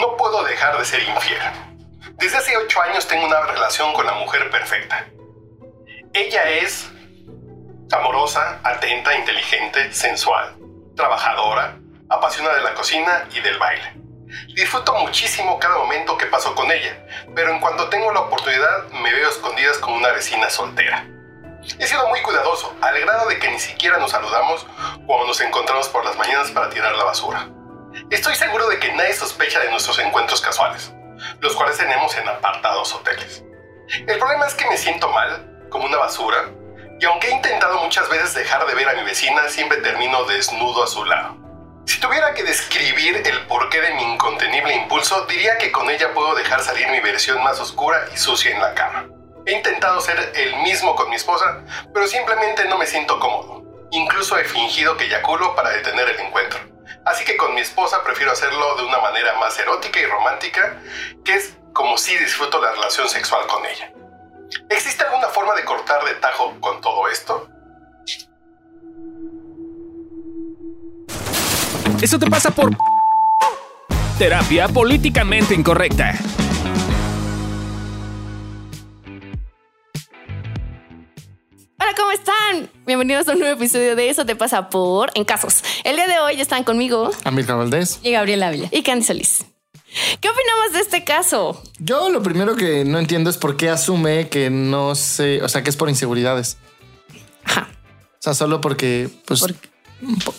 no puedo dejar de ser infiel. Desde hace ocho años tengo una relación con la mujer perfecta. Ella es amorosa, atenta, inteligente, sensual, trabajadora, apasionada de la cocina y del baile. Disfruto muchísimo cada momento que paso con ella, pero en cuanto tengo la oportunidad me veo escondidas con una vecina soltera. He sido muy cuidadoso, al grado de que ni siquiera nos saludamos cuando nos encontramos por las mañanas para tirar la basura. Estoy seguro de que nadie sospecha de nuestros encuentros casuales, los cuales tenemos en apartados hoteles. El problema es que me siento mal, como una basura, y aunque he intentado muchas veces dejar de ver a mi vecina, siempre termino desnudo a su lado. Si tuviera que describir el porqué de mi incontenible impulso, diría que con ella puedo dejar salir mi versión más oscura y sucia en la cama. He intentado ser el mismo con mi esposa, pero simplemente no me siento cómodo. Incluso he fingido que eyaculo para detener el encuentro. Así que con mi prefiero hacerlo de una manera más erótica y romántica, que es como si disfruto la relación sexual con ella. ¿Existe alguna forma de cortar de tajo con todo esto? Eso te pasa por terapia políticamente incorrecta. Bienvenidos a un nuevo episodio de Eso te pasa por En Casos. El día de hoy están conmigo Amilcar Valdés. y Gabriela Ávila y Candy Solís. ¿Qué opinamos de este caso? Yo lo primero que no entiendo es por qué asume que no sé, o sea, que es por inseguridades. Ajá. O sea, solo porque pues Por-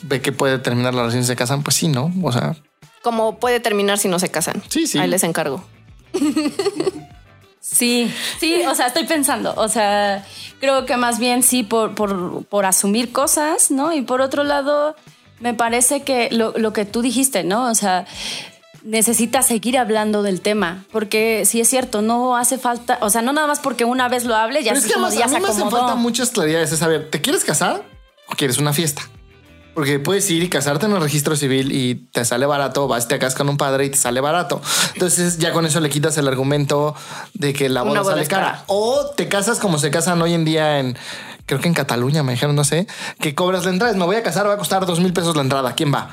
ve que puede terminar la relación y se casan, pues sí, ¿no? O sea, ¿Cómo puede terminar si no se casan? Sí, sí. Ahí les encargo. Sí, sí, o sea, estoy pensando, o sea, creo que más bien sí por, por, por asumir cosas, ¿no? Y por otro lado, me parece que lo, lo que tú dijiste, ¿no? O sea, necesitas seguir hablando del tema, porque sí es cierto, no hace falta, o sea, no nada más porque una vez lo hable, ya, pero es se- que además, ya a se mí me hacen acomodó. falta muchas claridades. Es saber, ¿te quieres casar o quieres una fiesta? Porque puedes ir y casarte en el registro civil y te sale barato, vas, te casas con un padre y te sale barato. Entonces ya con eso le quitas el argumento de que la boda boda sale es cara. cara. O te casas como se casan hoy en día en, creo que en Cataluña, me dijeron, no sé, que cobras la entrada. Me voy a casar, va a costar dos mil pesos la entrada. ¿Quién va?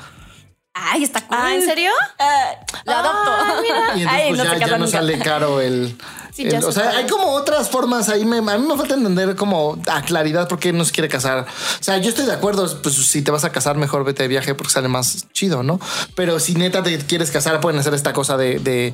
Ay, está cool. Ah, ¿en serio? Ah, lo adopto. Y entonces Ay, pues, no ya, se ya no nunca. sale caro el... Sí, el- ya o se sea, hay como otras formas ahí. Me, a mí me falta entender como a claridad por qué no se quiere casar. O sea, yo estoy de acuerdo. Pues si te vas a casar, mejor vete de viaje porque sale más chido, ¿no? Pero si neta te quieres casar, pueden hacer esta cosa de, de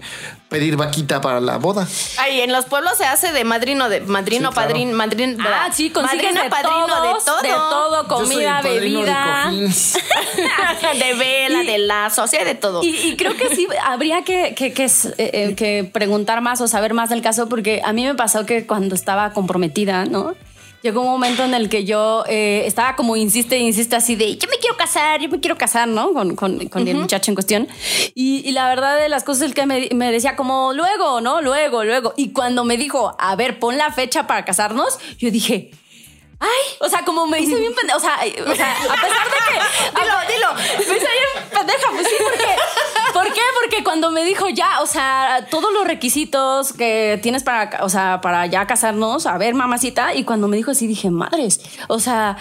pedir vaquita para la boda. Ay, en los pueblos se hace de madrino, de madrino, Sí, claro. padrino, madrino. Ah, sí, consigues madrino, de padrino, todos, de todo. de todo, Yo soy comida, el padrino de bebida. de vela, Y- de lazo, o sea, de todo. Y, y creo que sí habría que, que- eh, eh, que preguntar más o saber más del caso, porque a mí me pasó que cuando estaba comprometida, ¿no? Llegó un momento en el que yo eh, estaba como insiste, insiste así de yo me quiero casar, yo me quiero casar, ¿no? Con, con- con el muchacho en cuestión. Y, y la verdad de las cosas es que me, me decía como luego, ¿no? Luego, luego. Y cuando me dijo, a ver, pon la fecha para casarnos, yo dije, Ay, o sea, como me hice bien pendeja. O sea, o sea, a pesar de que. dilo, dilo. Me hice bien pendeja, pues sí, porque. ¿Por qué? Porque cuando me dijo ya, o sea, todos los requisitos que tienes para, o sea, para ya casarnos, a ver, mamacita, y cuando me dijo así dije, madres, o sea,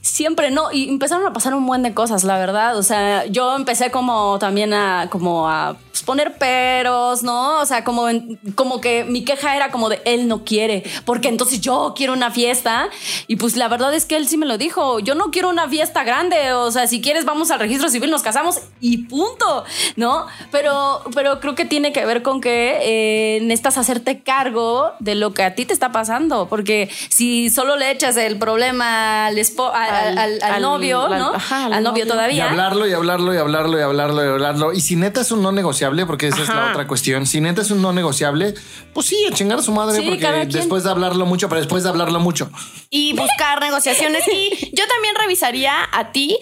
siempre no, y empezaron a pasar un buen de cosas, la verdad, o sea, yo empecé como también a, como a poner peros, ¿no? O sea, como, en- como que mi queja era como de él no quiere, porque entonces yo quiero una fiesta, y pues la verdad es que él sí me lo dijo, yo no quiero una fiesta grande, o sea, si quieres vamos al registro civil, nos casamos y punto, ¿no? Pero, pero creo que tiene que ver con que eh, necesitas hacerte cargo de lo que a ti te está pasando, porque si solo le echas el problema al, espo- al, Al- al- al al- novio, ¿no? ajá, al al novio novio. Y todavía. hablarlo y hablarlo y hablarlo y hablarlo y hablarlo. Y si neta es un no negociable, porque esa es la Ajá. otra cuestión. Si neta es un no negociable, pues sí, a chingar a su madre, Sí, porque después de hablarlo mucho, pero después de hablarlo mucho. y buscar negociaciones. Y yo también revisaría a ti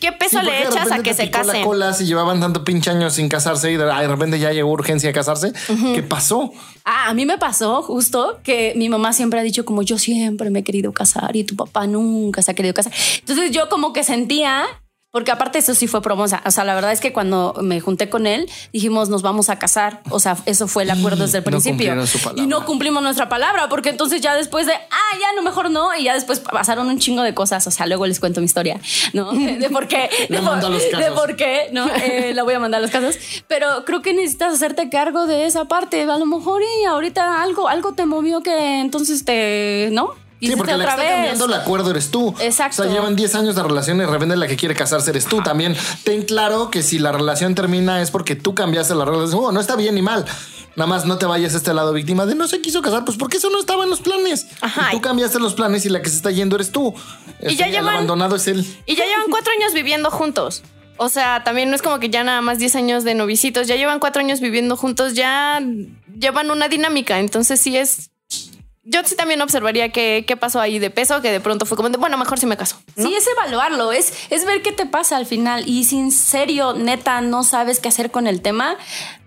qué peso Sí, le echas a que se picó la casen. cola si llevaban tanto pinche años sin casarse y de, ay, de repente ya llegó urgencia de casarse. ¿Qué pasó? Ah, a mí me pasó justo que mi mamá siempre ha dicho como yo siempre me he querido casar y tu papá nunca se ha querido casar. Entonces yo como que sentía, Porque aparte eso sí fue promosa. O sea, la verdad es que cuando me junté con él, dijimos nos vamos a casar. O sea, eso fue el acuerdo desde el no principio. su y no cumplimos nuestra palabra, porque entonces ya después de, ah, ya no, mejor no. Y ya después pasaron un chingo de cosas. O sea, luego les cuento mi historia, ¿no? De, de por qué. De, a los de por qué, ¿no? Eh, la voy a mandar a los casos. Pero creo que necesitas hacerte cargo de esa parte. A lo mejor y ahorita algo, algo te movió que entonces te, ¿no? Sí, porque la que está cambiando el acuerdo eres tú. Exacto. O sea, llevan 10 años de relación y de repente la que quiere casarse eres tú. También ten claro que si la relación termina es porque tú cambiaste las reglas. Oh, no está bien ni mal. Nada más no te vayas a este lado víctima de no se quiso casar, pues porque eso no estaba en los planes. Ajá. Y tú cambiaste los planes y la que se está yendo eres tú. Y ya El llevan- abandonado es él. Y ya llevan cuatro años viviendo juntos. O sea, también no es como que ya nada más 10 años de novicitos, ya llevan cuatro años viviendo juntos, ya llevan una dinámica. Entonces sí es... Yo sí también observaría qué, qué pasó ahí de peso, que de pronto fue como de, bueno, mejor si me caso. Sí, es evaluarlo, es, es ver qué te pasa al final. Y si en serio, neta, no sabes qué hacer con el tema,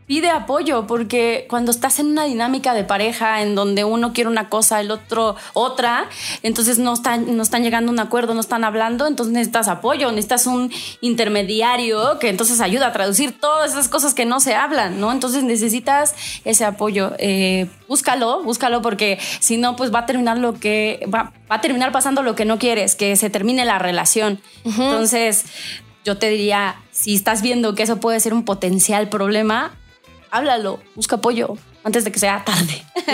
pide apoyo, porque cuando estás en una dinámica de pareja en donde uno quiere una cosa, el otro otra, entonces no están, no están llegando a un acuerdo, no están hablando, entonces necesitas apoyo, necesitas un intermediario que entonces ayuda a traducir todas esas cosas que no se hablan, ¿no? Entonces necesitas ese apoyo. Eh, búscalo, búscalo, porque si no, pues va a terminar lo que va, va a terminar pasando lo que no quieres, que se termine la relación. Entonces, yo te diría, si estás viendo que eso puede ser un potencial problema, háblalo, busca apoyo antes de que sea tarde.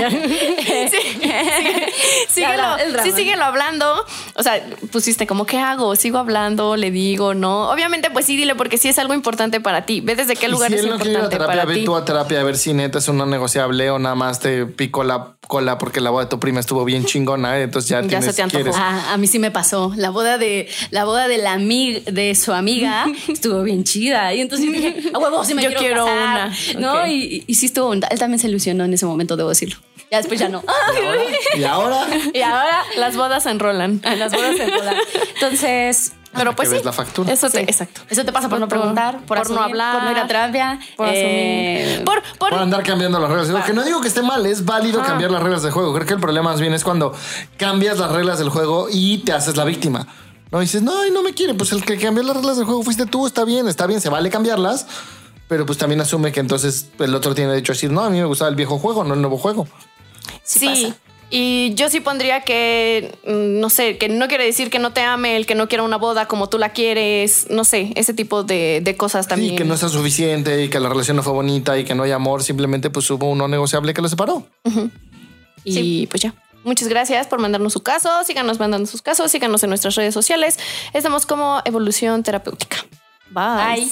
síguelo, Ya, el drama. sí, síguelo hablando. O sea, pusiste como, ¿qué hago? ¿Sigo hablando? ¿Le digo? ¿No? Obviamente, pues sí, dile, porque sí es algo importante para ti. Ve desde qué lugar si es él no quiere ir a importante terapia, para ve ti. tú a terapia a ver si neta es un no negociable o nada más te picó la cola porque la boda de tu prima estuvo bien chingona. ¿eh? Entonces ya, Ya tienes, se te antojó. Ah, a mí sí me pasó. La boda de la boda de la ami- de su amiga estuvo bien chida. Y entonces dije, a huevo, sí me Yo quiero, quiero casar", una. ¿No? Ok. Y, y sí estuvo. Él también se ilusionó en ese momento, debo decirlo. Ya después ya no. Y ahora y ahora Las bodas se enrolan. las bodas se enrolan. Entonces. Pero pues sí. la factura. Eso te, sí. exacto. Eso te pasa por no preguntar, por, por no asumir, hablar, por no ir a terapia, Por eh. Por, por, por andar cambiando las reglas. Lo que no digo que esté mal, es válido cambiar las reglas del juego. Creo que el problema más bien es cuando cambias las reglas del juego y te haces la víctima. No dices, no, no me quiere. Pues el que cambió las reglas del juego fuiste tú, está bien, está bien, se vale cambiarlas. Pero pues también asume que entonces el otro tiene derecho a decir, no, a mí me gustaba el viejo juego, no el nuevo juego. Sí. Y yo sí pondría que, mm, no sé, que no quiere decir que no te ame, el que no quiera una boda como tú la quieres, no sé, ese tipo de, de cosas también. Y que no sea suficiente y que la relación no fue bonita y que no hay amor, simplemente pues hubo un no negociable que lo separó. Y pues ya. Muchas gracias por mandarnos su caso. Síganos mandando sus casos. Síganos en nuestras redes sociales. Estamos como Evolución Terapéutica. Bye. Bye.